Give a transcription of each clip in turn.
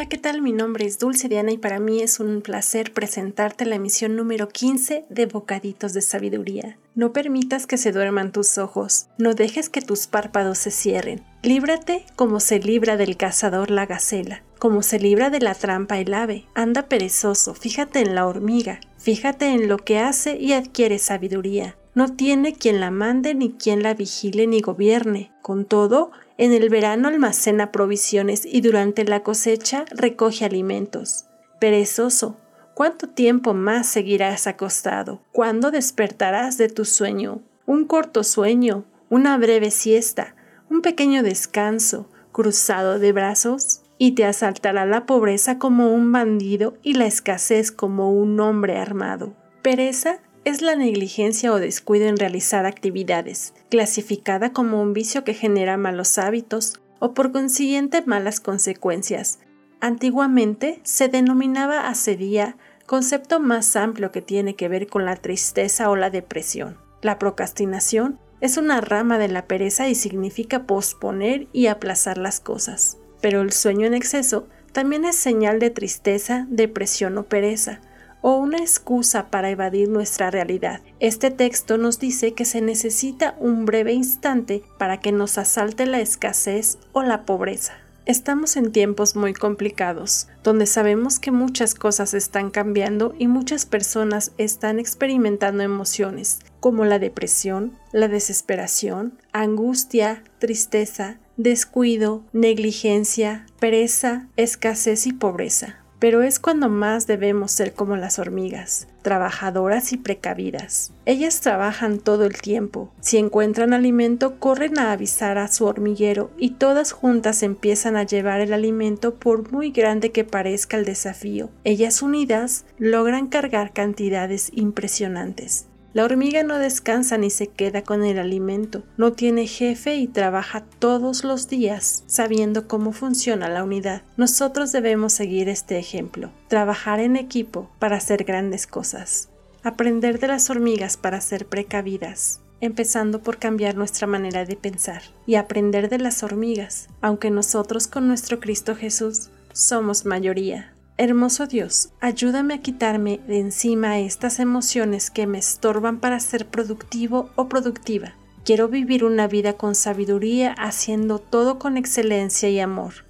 Hola, ¿qué tal? Mi nombre es Dulce Diana y para mí es un placer presentarte la emisión número 15 de Bocaditos de Sabiduría. No permitas que se duerman tus ojos, no dejes que tus párpados se cierren. Líbrate como se libra del cazador la gacela, como se libra de la trampa el ave. Anda perezoso, fíjate en la hormiga, fíjate en lo que hace y adquiere sabiduría. No tiene quien la mande ni quien la vigile ni gobierne. Con todo, en el verano almacena provisiones y durante la cosecha recoge alimentos. Perezoso, ¿cuánto tiempo más seguirás acostado? ¿Cuándo despertarás de tu sueño? Un corto sueño, una breve siesta, un pequeño descanso, cruzado de brazos, y te asaltará la pobreza como un bandido y la escasez como un hombre armado. Pereza es la negligencia o descuido en realizar actividades, clasificada como un vicio que genera malos hábitos o por consiguiente malas consecuencias. Antiguamente se denominaba asedía, concepto más amplio que tiene que ver con la tristeza o la depresión. La procrastinación es una rama de la pereza y significa posponer y aplazar las cosas. Pero el sueño en exceso también es señal de tristeza, depresión o pereza o una excusa para evadir nuestra realidad. Este texto nos dice que se necesita un breve instante para que nos asalte la escasez o la pobreza. Estamos en tiempos muy complicados, donde sabemos que muchas cosas están cambiando y muchas personas están experimentando emociones como la depresión, la desesperación, angustia, tristeza, descuido, negligencia, pereza, escasez y pobreza pero es cuando más debemos ser como las hormigas, trabajadoras y precavidas. Ellas trabajan todo el tiempo. Si encuentran alimento, corren a avisar a su hormiguero y todas juntas empiezan a llevar el alimento por muy grande que parezca el desafío. Ellas unidas logran cargar cantidades impresionantes. La hormiga no descansa ni se queda con el alimento, no tiene jefe y trabaja todos los días sabiendo cómo funciona la unidad. Nosotros debemos seguir este ejemplo, trabajar en equipo para hacer grandes cosas, aprender de las hormigas para ser precavidas, empezando por cambiar nuestra manera de pensar y aprender de las hormigas, aunque nosotros con nuestro Cristo Jesús somos mayoría. Hermoso Dios, ayúdame a quitarme de encima estas emociones que me estorban para ser productivo o productiva. Quiero vivir una vida con sabiduría, haciendo todo con excelencia y amor.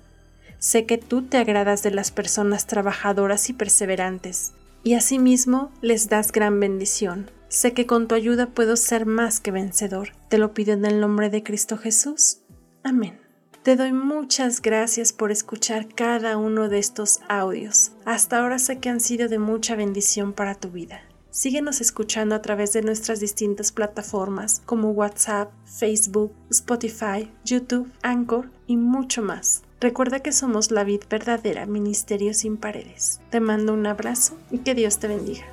Sé que tú te agradas de las personas trabajadoras y perseverantes, y asimismo les das gran bendición. Sé que con tu ayuda puedo ser más que vencedor. Te lo pido en el nombre de Cristo Jesús. Amén. Te doy muchas gracias por escuchar cada uno de estos audios. Hasta ahora sé que han sido de mucha bendición para tu vida. Síguenos escuchando a través de nuestras distintas plataformas como WhatsApp, Facebook, Spotify, YouTube, Anchor y mucho más. Recuerda que somos la vid verdadera, Ministerio sin Paredes. Te mando un abrazo y que Dios te bendiga.